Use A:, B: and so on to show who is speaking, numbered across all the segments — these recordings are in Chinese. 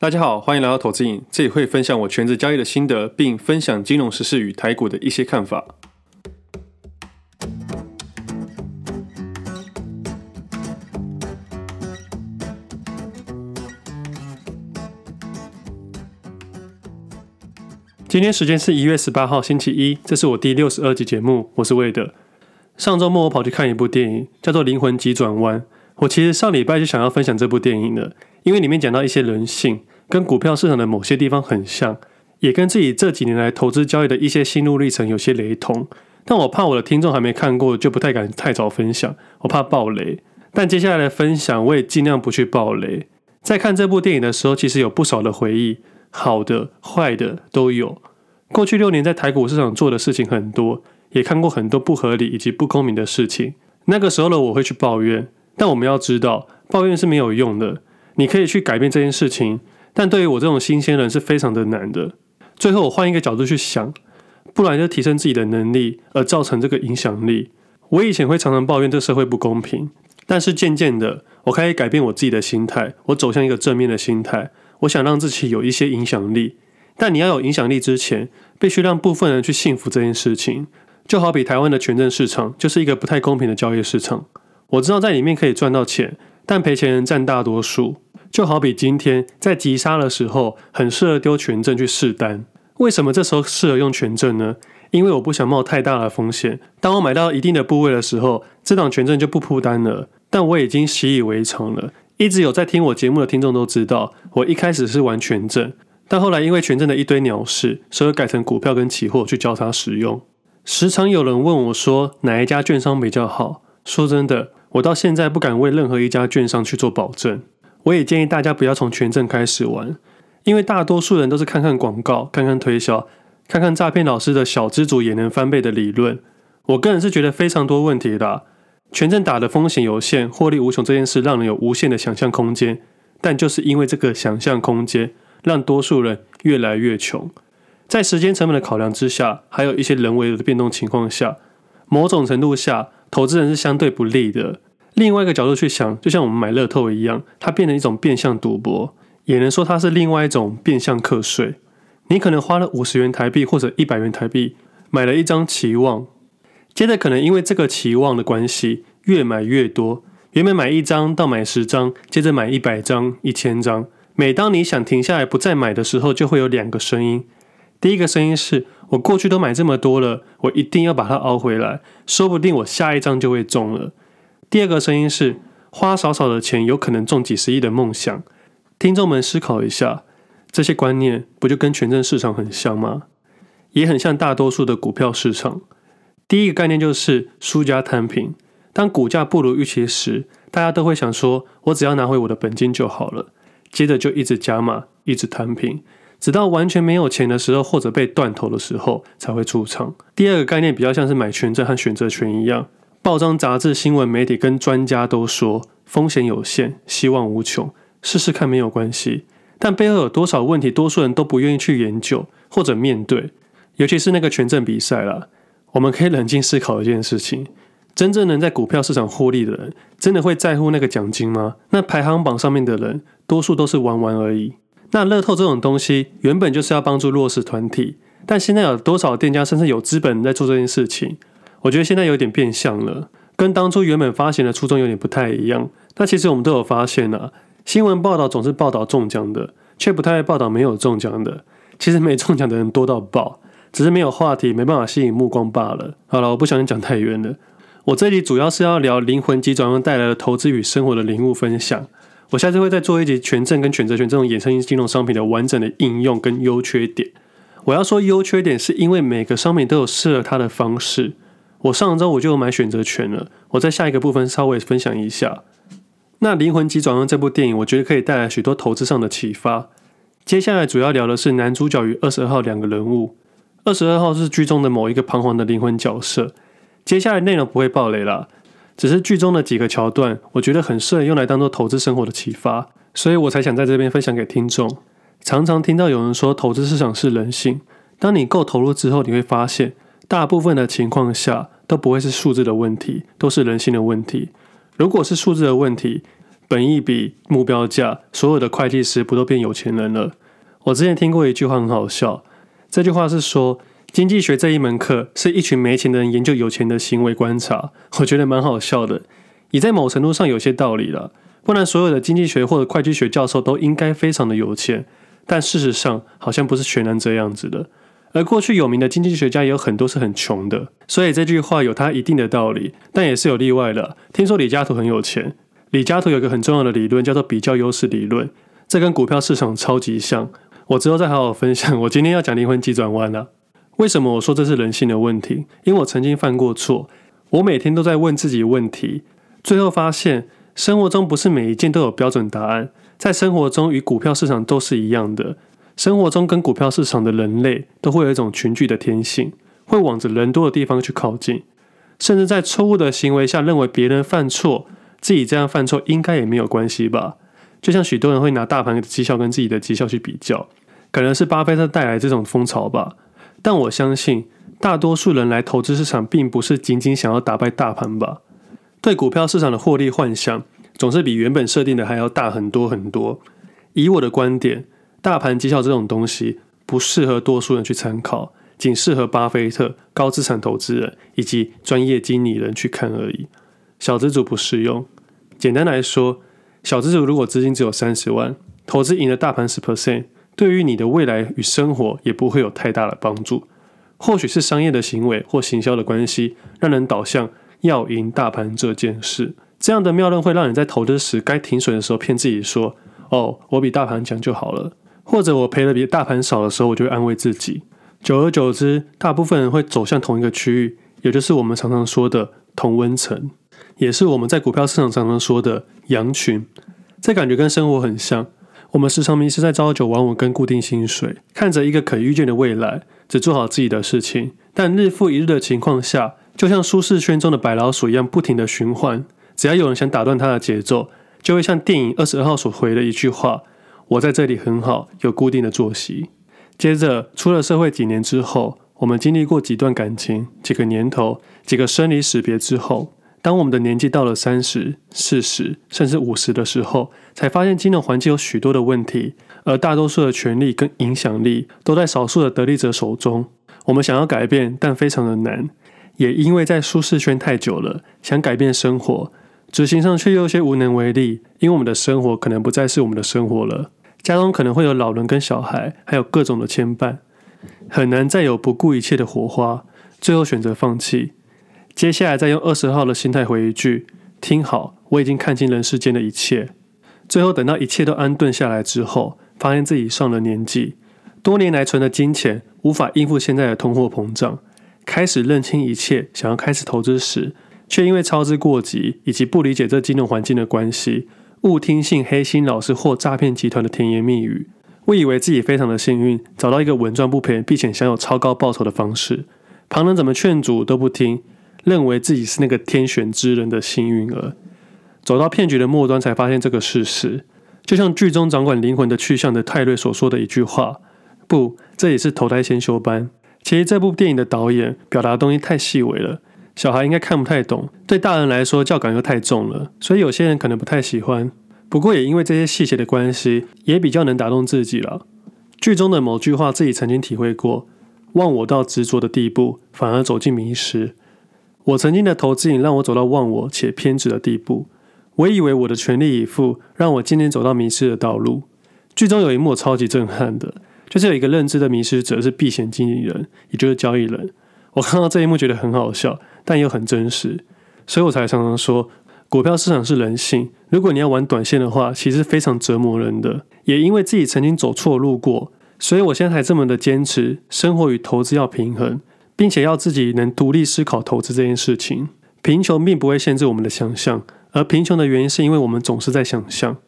A: 大家好，欢迎来到投资影，这里会分享我全职交易的心得，并分享金融时事与台股的一些看法。今天时间是一月十八号星期一，这是我第六十二集节目，我是魏德。上周末我跑去看一部电影，叫做《灵魂急转弯》。我其实上礼拜就想要分享这部电影了，因为里面讲到一些人性。跟股票市场的某些地方很像，也跟自己这几年来投资交易的一些心路历程有些雷同。但我怕我的听众还没看过，就不太敢太早分享，我怕爆雷。但接下来的分享，我也尽量不去爆雷。在看这部电影的时候，其实有不少的回忆，好的、坏的都有。过去六年在台股市场做的事情很多，也看过很多不合理以及不公平的事情。那个时候的我会去抱怨，但我们要知道，抱怨是没有用的。你可以去改变这件事情。但对于我这种新鲜人是非常的难的。最后我换一个角度去想，不然就提升自己的能力，而造成这个影响力。我以前会常常抱怨这社会不公平，但是渐渐的，我开始改变我自己的心态，我走向一个正面的心态。我想让自己有一些影响力，但你要有影响力之前，必须让部分人去信服这件事情。就好比台湾的权证市场，就是一个不太公平的交易市场。我知道在里面可以赚到钱，但赔钱人占大多数。就好比今天在急杀的时候，很适合丢权证去试单。为什么这时候适合用权证呢？因为我不想冒太大的风险。当我买到一定的部位的时候，这档权证就不铺单了。但我已经习以为常了。一直有在听我节目的听众都知道，我一开始是玩权证，但后来因为权证的一堆鸟事，所以改成股票跟期货去交叉使用。时常有人问我说，哪一家券商比较好？说真的，我到现在不敢为任何一家券商去做保证。我也建议大家不要从权证开始玩，因为大多数人都是看看广告、看看推销、看看诈骗老师的小资族也能翻倍的理论。我个人是觉得非常多问题的。权证打的风险有限，获利无穷这件事让人有无限的想象空间，但就是因为这个想象空间，让多数人越来越穷。在时间成本的考量之下，还有一些人为的变动情况下，某种程度下，投资人是相对不利的。另外一个角度去想，就像我们买乐透一样，它变成一种变相赌博，也能说它是另外一种变相课税。你可能花了五十元台币或者一百元台币买了一张期望，接着可能因为这个期望的关系，越买越多。原本买一张到买十张，接着买一百张、一千张。每当你想停下来不再买的时候，就会有两个声音。第一个声音是我过去都买这么多了，我一定要把它熬回来，说不定我下一张就会中了。第二个声音是花少少的钱有可能中几十亿的梦想。听众们思考一下，这些观念不就跟权证市场很像吗？也很像大多数的股票市场。第一个概念就是输家摊平。当股价不如预期时，大家都会想说：“我只要拿回我的本金就好了。”接着就一直加码，一直摊平，直到完全没有钱的时候，或者被断头的时候才会出场。第二个概念比较像是买权证和选择权一样。报章、杂志、新闻媒体跟专家都说风险有限，希望无穷，试试看没有关系。但背后有多少问题，多数人都不愿意去研究或者面对。尤其是那个权证比赛啦，我们可以冷静思考一件事情：真正能在股票市场获利的人，真的会在乎那个奖金吗？那排行榜上面的人，多数都是玩玩而已。那乐透这种东西，原本就是要帮助弱势团体，但现在有多少店家甚至有资本在做这件事情？我觉得现在有点变相了，跟当初原本发行的初衷有点不太一样。那其实我们都有发现啊，新闻报道总是报道中奖的，却不太会报道没有中奖的。其实没中奖的人多到爆，只是没有话题，没办法吸引目光罢了。好了，我不小心讲太远了。我这里主要是要聊灵魂急转弯带来的投资与生活的领悟分享。我下次会再做一集权证跟选择权这种衍生性金融商品的完整的应用跟优缺点。我要说优缺点，是因为每个商品都有适合它的方式。我上周我就有买选择权了，我在下一个部分稍微分享一下。那《灵魂急转弯》这部电影，我觉得可以带来许多投资上的启发。接下来主要聊的是男主角与二十二号两个人物。二十二号是剧中的某一个彷徨的灵魂角色。接下来内容不会爆雷啦，只是剧中的几个桥段，我觉得很适合用来当做投资生活的启发，所以我才想在这边分享给听众。常常听到有人说投资市场是人性，当你够投入之后，你会发现。大部分的情况下都不会是数字的问题，都是人性的问题。如果是数字的问题，本一笔、目标价，所有的会计师不都变有钱人了？我之前听过一句话很好笑，这句话是说，经济学这一门课是一群没钱的人研究有钱的行为观察。我觉得蛮好笑的，也在某程度上有些道理了。不然，所有的经济学或者会计学教授都应该非常的有钱，但事实上好像不是全然这样子的。而过去有名的经济学家也有很多是很穷的，所以这句话有它一定的道理，但也是有例外的。听说李嘉图很有钱，李嘉图有一个很重要的理论叫做比较优势理论，这跟股票市场超级像。我之后再好好分享。我今天要讲灵魂急转弯了。为什么我说这是人性的问题？因为我曾经犯过错，我每天都在问自己问题，最后发现生活中不是每一件都有标准答案，在生活中与股票市场都是一样的。生活中跟股票市场的人类都会有一种群聚的天性，会往着人多的地方去靠近，甚至在错误的行为下认为别人犯错，自己这样犯错应该也没有关系吧？就像许多人会拿大盘的绩效跟自己的绩效去比较，可能是巴菲特带来这种风潮吧。但我相信大多数人来投资市场，并不是仅仅想要打败大盘吧？对股票市场的获利幻想，总是比原本设定的还要大很多很多。以我的观点。大盘绩效这种东西不适合多数人去参考，仅适合巴菲特、高资产投资人以及专业经理人去看而已。小资主不适用。简单来说，小资主如果资金只有三十万，投资赢了大盘十 percent，对于你的未来与生活也不会有太大的帮助。或许是商业的行为或行销的关系，让人导向要赢大盘这件事。这样的谬论会让你在投资时该停损的时候骗自己说：“哦，我比大盘强就好了。”或者我赔的比大盘少的时候，我就会安慰自己。久而久之，大部分人会走向同一个区域，也就是我们常常说的同温层，也是我们在股票市场常常说的羊群。这感觉跟生活很像，我们时常迷失在朝九晚五跟固定薪水，看着一个可预见的未来，只做好自己的事情。但日复一日的情况下，就像舒适圈中的白老鼠一样，不停的循环。只要有人想打断它的节奏，就会像电影二十二号所回的一句话。我在这里很好，有固定的作息。接着出了社会几年之后，我们经历过几段感情、几个年头、几个生离死别之后，当我们的年纪到了三十、四十，甚至五十的时候，才发现金融环境有许多的问题，而大多数的权力跟影响力都在少数的得利者手中。我们想要改变，但非常的难，也因为在舒适圈太久了，想改变生活，执行上却又有些无能为力，因为我们的生活可能不再是我们的生活了。家中可能会有老人跟小孩，还有各种的牵绊，很难再有不顾一切的火花，最后选择放弃。接下来再用二十号的心态回一句：“听好，我已经看清人世间的一切。”最后等到一切都安顿下来之后，发现自己上了年纪，多年来存的金钱无法应付现在的通货膨胀，开始认清一切，想要开始投资时，却因为操之过急以及不理解这金融环境的关系。误听信黑心老师或诈骗集团的甜言蜜语，误以为自己非常的幸运，找到一个稳赚不赔并且享有超高报酬的方式。旁人怎么劝阻都不听，认为自己是那个天选之人的幸运儿。走到骗局的末端，才发现这个事实。就像剧中掌管灵魂的去向的泰瑞所说的一句话：“不，这也是投胎先修班。”其实这部电影的导演表达的东西太细微了。小孩应该看不太懂，对大人来说教感又太重了，所以有些人可能不太喜欢。不过也因为这些细节的关系，也比较能打动自己了。剧中的某句话，自己曾经体会过：忘我到执着的地步，反而走进迷失。我曾经的投资引让我走到忘我且偏执的地步。我以为我的全力以赴，让我今天走到迷失的道路。剧中有一幕超级震撼的，就是有一个认知的迷失者是避险经理人，也就是交易人。我看到这一幕觉得很好笑。但又很真实，所以我才常常说，股票市场是人性。如果你要玩短线的话，其实非常折磨人的。也因为自己曾经走错路过，所以我现在才这么的坚持，生活与投资要平衡，并且要自己能独立思考投资这件事情。贫穷并不会限制我们的想象，而贫穷的原因是因为我们总是在想象。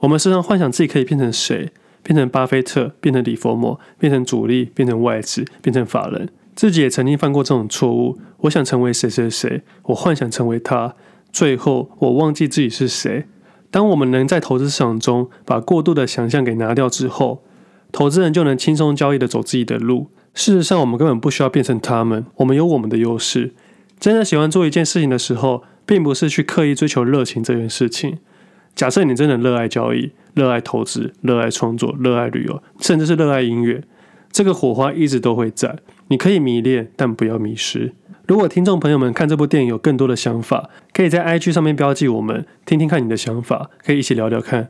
A: 我们时常幻想自己可以变成谁，变成巴菲特，变成李佛摩，变成主力，变成外资，变成法人。自己也曾经犯过这种错误。我想成为谁谁谁，我幻想成为他，最后我忘记自己是谁。当我们能在投资市场中把过度的想象给拿掉之后，投资人就能轻松交易的走自己的路。事实上，我们根本不需要变成他们，我们有我们的优势。真的喜欢做一件事情的时候，并不是去刻意追求热情这件事情，假设你真的热爱交易、热爱投资、热爱创作、热爱旅游，甚至是热爱音乐，这个火花一直都会在。你可以迷恋，但不要迷失。如果听众朋友们看这部电影有更多的想法，可以在 IG 上面标记我们，听听看你的想法，可以一起聊聊看。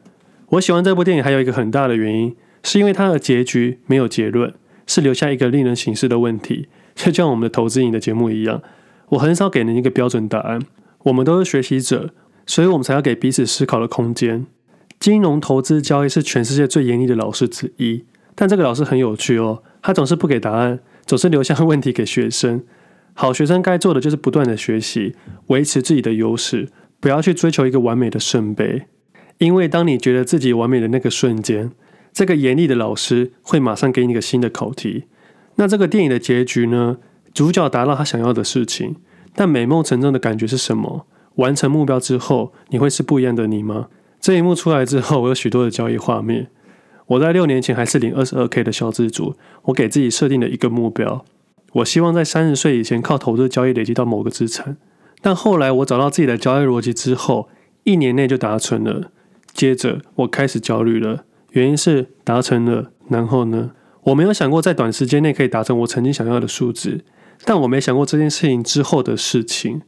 A: 我喜欢这部电影还有一个很大的原因，是因为它的结局没有结论，是留下一个令人省思的问题，就像我们的投资瘾的节目一样。我很少给人一个标准答案，我们都是学习者。所以我们才要给彼此思考的空间。金融投资交易是全世界最严厉的老师之一，但这个老师很有趣哦，他总是不给答案，总是留下问题给学生。好学生该做的就是不断的学习，维持自己的优势，不要去追求一个完美的圣杯。因为当你觉得自己完美的那个瞬间，这个严厉的老师会马上给你一个新的考题。那这个电影的结局呢？主角达到他想要的事情，但美梦成真的感觉是什么？完成目标之后，你会是不一样的你吗？这一幕出来之后，我有许多的交易画面。我在六年前还是领二十二 K 的小资族，我给自己设定了一个目标，我希望在三十岁以前靠投资交易累积到某个资产。但后来我找到自己的交易逻辑之后，一年内就达成了。接着我开始焦虑了，原因是达成了，然后呢？我没有想过在短时间内可以达成我曾经想要的数字，但我没想过这件事情之后的事情。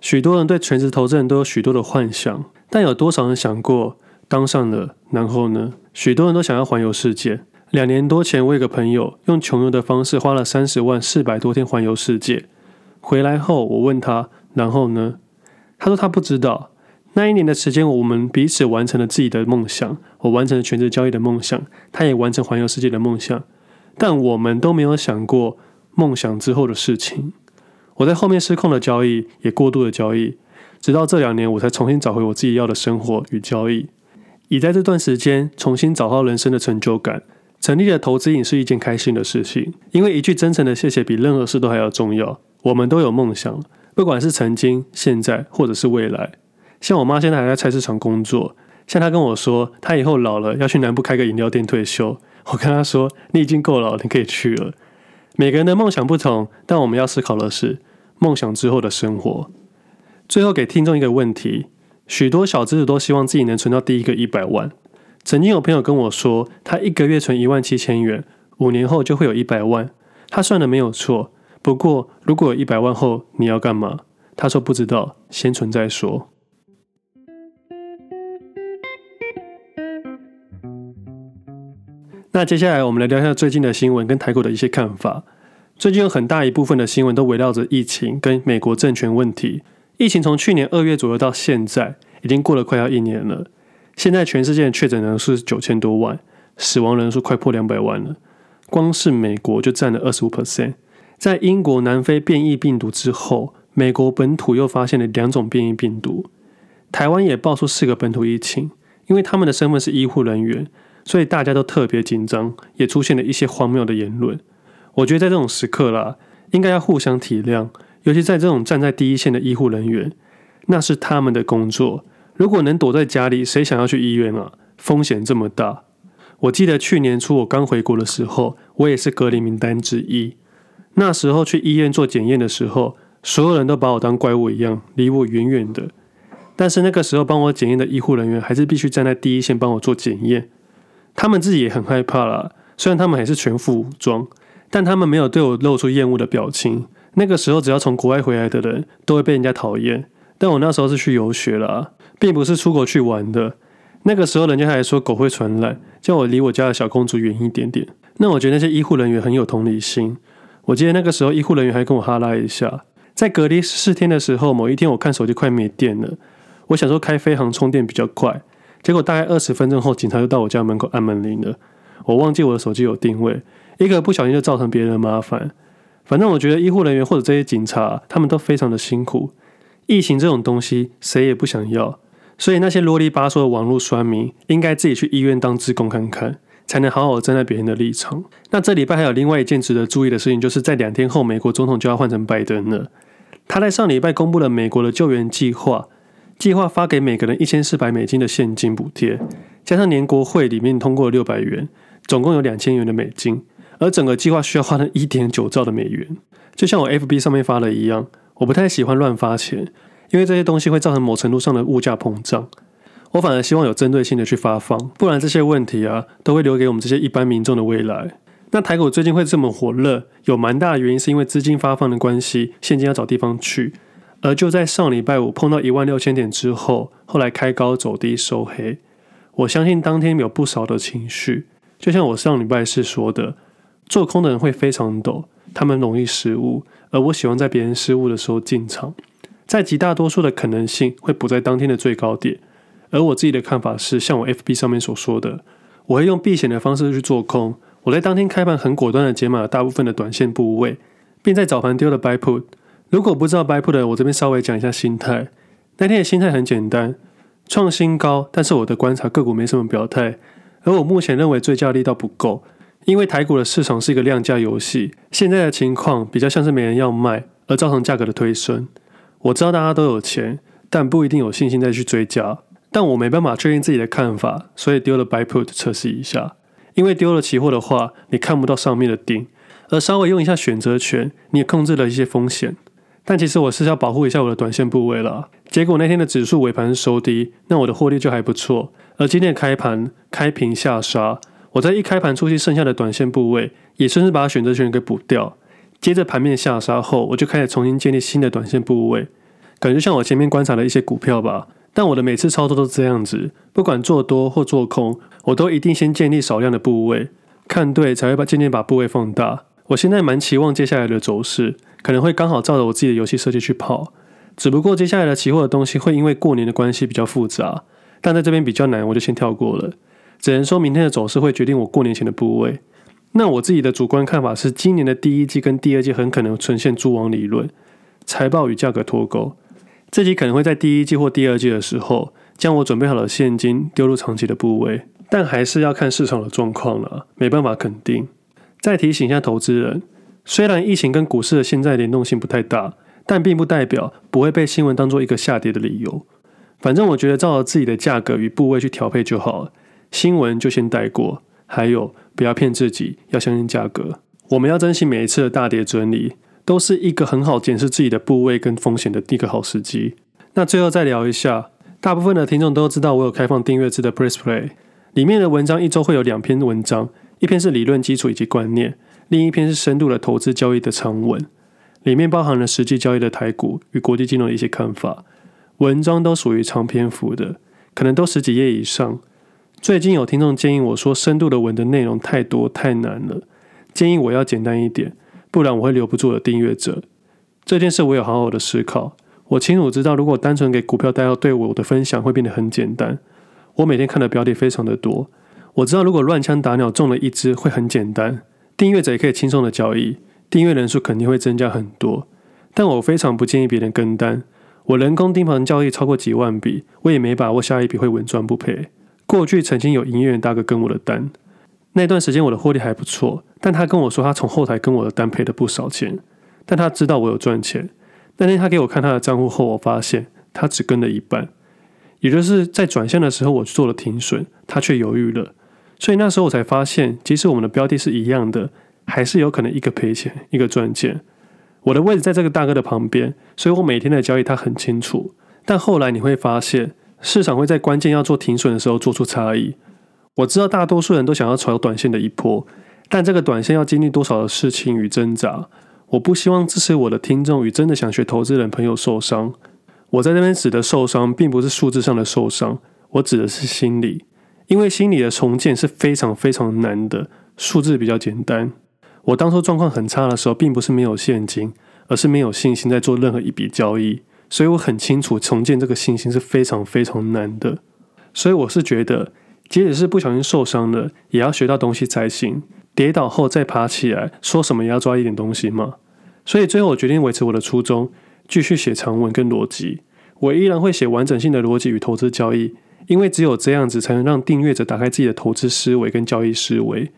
A: 许多人对全职投资人都有许多的幻想，但有多少人想过当上了，然后呢？许多人都想要环游世界。两年多前，我有个朋友用穷游的方式花了三十万，四百多天环游世界。回来后，我问他，然后呢？他说他不知道。那一年的时间，我们彼此完成了自己的梦想。我完成了全职交易的梦想，他也完成环游世界的梦想，但我们都没有想过梦想之后的事情。我在后面失控的交易，也过度的交易，直到这两年我才重新找回我自己要的生活与交易。已在这段时间重新找到人生的成就感，成立了投资瘾是一件开心的事情，因为一句真诚的谢谢比任何事都还要重要。我们都有梦想，不管是曾经、现在或者是未来。像我妈现在还在菜市场工作，像她跟我说，她以后老了要去南部开个饮料店退休。我跟她说，你已经够老，你可以去了。每个人的梦想不同，但我们要思考的是梦想之后的生活。最后给听众一个问题：许多小资子都希望自己能存到第一个一百万。曾经有朋友跟我说，他一个月存一万七千元，五年后就会有一百万。他算的没有错，不过如果有一百万后你要干嘛？他说不知道，先存再说。那接下来我们来聊一下最近的新闻跟台股的一些看法。最近有很大一部分的新闻都围绕着疫情跟美国政权问题。疫情从去年二月左右到现在，已经过了快要一年了。现在全世界确诊人数九千多万，死亡人数快破两百万了。光是美国就占了二十五 percent。在英国、南非变异病毒之后，美国本土又发现了两种变异病毒。台湾也爆出四个本土疫情，因为他们的身份是医护人员。所以大家都特别紧张，也出现了一些荒谬的言论。我觉得在这种时刻啦，应该要互相体谅，尤其在这种站在第一线的医护人员，那是他们的工作。如果能躲在家里，谁想要去医院啊？风险这么大。我记得去年初我刚回国的时候，我也是隔离名单之一。那时候去医院做检验的时候，所有人都把我当怪物一样，离我远远的。但是那个时候帮我检验的医护人员，还是必须站在第一线帮我做检验。他们自己也很害怕啦，虽然他们还是全副武装，但他们没有对我露出厌恶的表情。那个时候，只要从国外回来的人都会被人家讨厌。但我那时候是去游学啦，并不是出国去玩的。那个时候，人家还说狗会传染，叫我离我家的小公主远一点点。那我觉得那些医护人员很有同理心。我记得那个时候，医护人员还跟我哈拉一下。在隔离十四天的时候，某一天我看手机快没电了，我想说开飞航充电比较快。结果大概二十分钟后，警察就到我家门口按门铃了。我忘记我的手机有定位，一个不小心就造成别人的麻烦。反正我觉得医护人员或者这些警察，他们都非常的辛苦。疫情这种东西，谁也不想要。所以那些啰里吧嗦的网络酸民，应该自己去医院当职工看看，才能好好站在别人的立场。那这礼拜还有另外一件值得注意的事情，就是在两天后，美国总统就要换成拜登了。他在上礼拜公布了美国的救援计划。计划发给每个人一千四百美金的现金补贴，加上年国会里面通过六百元，总共有两千元的美金。而整个计划需要花了一点九兆的美元。就像我 FB 上面发的一样，我不太喜欢乱发钱，因为这些东西会造成某程度上的物价膨胀。我反而希望有针对性的去发放，不然这些问题啊，都会留给我们这些一般民众的未来。那台股最近会这么火热，有蛮大的原因是因为资金发放的关系，现金要找地方去。而就在上礼拜五碰到一万六千点之后，后来开高走低收黑。我相信当天有不少的情绪，就像我上礼拜四说的，做空的人会非常陡，他们容易失误，而我喜欢在别人失误的时候进场，在极大多数的可能性会补在当天的最高点。而我自己的看法是，像我 FB 上面所说的，我会用避险的方式去做空。我在当天开盘很果断的解码了大部分的短线部位，并在早盘丢了 Buy Put。如果不知道 Buy Put 的，我这边稍微讲一下心态。那天的心态很简单，创新高，但是我的观察个股没什么表态，而我目前认为追价力道不够，因为台股的市场是一个量价游戏，现在的情况比较像是没人要卖，而造成价格的推升。我知道大家都有钱，但不一定有信心再去追加，但我没办法确定自己的看法，所以丢了 Buy Put 测试一下。因为丢了期货的话，你看不到上面的顶，而稍微用一下选择权，你也控制了一些风险。但其实我是要保护一下我的短线部位了。结果那天的指数尾盘收低，那我的获利就还不错。而今天的开盘开平下杀，我在一开盘出去剩下的短线部位，也顺势把选择权给补掉。接着盘面下杀后，我就开始重新建立新的短线部位。感觉像我前面观察的一些股票吧。但我的每次操作都是这样子，不管做多或做空，我都一定先建立少量的部位，看对才会把渐渐把部位放大。我现在蛮期望接下来的走势，可能会刚好照着我自己的游戏设计去跑。只不过接下来的期货的东西会因为过年的关系比较复杂，但在这边比较难，我就先跳过了。只能说明天的走势会决定我过年前的部位。那我自己的主观看法是，今年的第一季跟第二季很可能呈现蛛网理论，财报与价格脱钩。自己可能会在第一季或第二季的时候，将我准备好的现金丢入长期的部位，但还是要看市场的状况了，没办法肯定。再提醒一下投资人，虽然疫情跟股市的现在联动性不太大，但并不代表不会被新闻当做一个下跌的理由。反正我觉得照着自己的价格与部位去调配就好了，新闻就先带过。还有，不要骗自己，要相信价格。我们要珍惜每一次的大跌整理。都是一个很好检视自己的部位跟风险的一个好时机。那最后再聊一下，大部分的听众都知道我有开放订阅制的 Press Play，里面的文章一周会有两篇文章，一篇是理论基础以及观念，另一篇是深度的投资交易的长文，里面包含了实际交易的台股与国际金融的一些看法。文章都属于长篇幅的，可能都十几页以上。最近有听众建议我说，深度的文的内容太多太难了，建议我要简单一点。不然我会留不住我的订阅者。这件事我有好好的思考。我清楚知道，如果单纯给股票代号对我的分享会变得很简单。我每天看的标的非常的多。我知道如果乱枪打鸟中了一只会很简单，订阅者也可以轻松的交易，订阅人数肯定会增加很多。但我非常不建议别人跟单。我人工盯盘交易超过几万笔，我也没把握下一笔会稳赚不赔。过去曾经有营业员大哥跟我的单。那段时间我的获利还不错，但他跟我说他从后台跟我的单赔了不少钱，但他知道我有赚钱。那天他给我看他的账户后，我发现他只跟了一半，也就是在转向的时候我做了停损，他却犹豫了。所以那时候我才发现，即使我们的标的是一样的，还是有可能一个赔钱，一个赚钱。我的位置在这个大哥的旁边，所以我每天的交易他很清楚。但后来你会发现，市场会在关键要做停损的时候做出差异。我知道大多数人都想要炒短线的一波，但这个短线要经历多少的事情与挣扎？我不希望支持我的听众与真的想学投资人朋友受伤。我在这边指的受伤，并不是数字上的受伤，我指的是心理，因为心理的重建是非常非常难的，数字比较简单。我当初状况很差的时候，并不是没有现金，而是没有信心在做任何一笔交易，所以我很清楚重建这个信心是非常非常难的。所以我是觉得。即使是不小心受伤了，也要学到东西才行。跌倒后再爬起来，说什么也要抓一点东西嘛。所以最后我决定维持我的初衷，继续写长文跟逻辑。我依然会写完整性的逻辑与投资交易，因为只有这样子才能让订阅者打开自己的投资思维跟交易思维。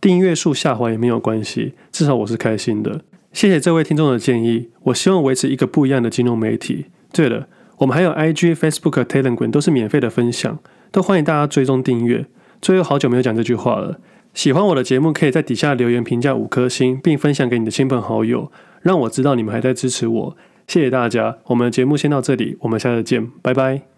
A: 订阅数下滑也没有关系，至少我是开心的。谢谢这位听众的建议，我希望维持一个不一样的金融媒体。对了，我们还有 IG、Facebook、Telegram 都是免费的分享。都欢迎大家追踪订阅。最后好久没有讲这句话了。喜欢我的节目，可以在底下留言评价五颗星，并分享给你的亲朋好友，让我知道你们还在支持我。谢谢大家，我们的节目先到这里，我们下次见，拜拜。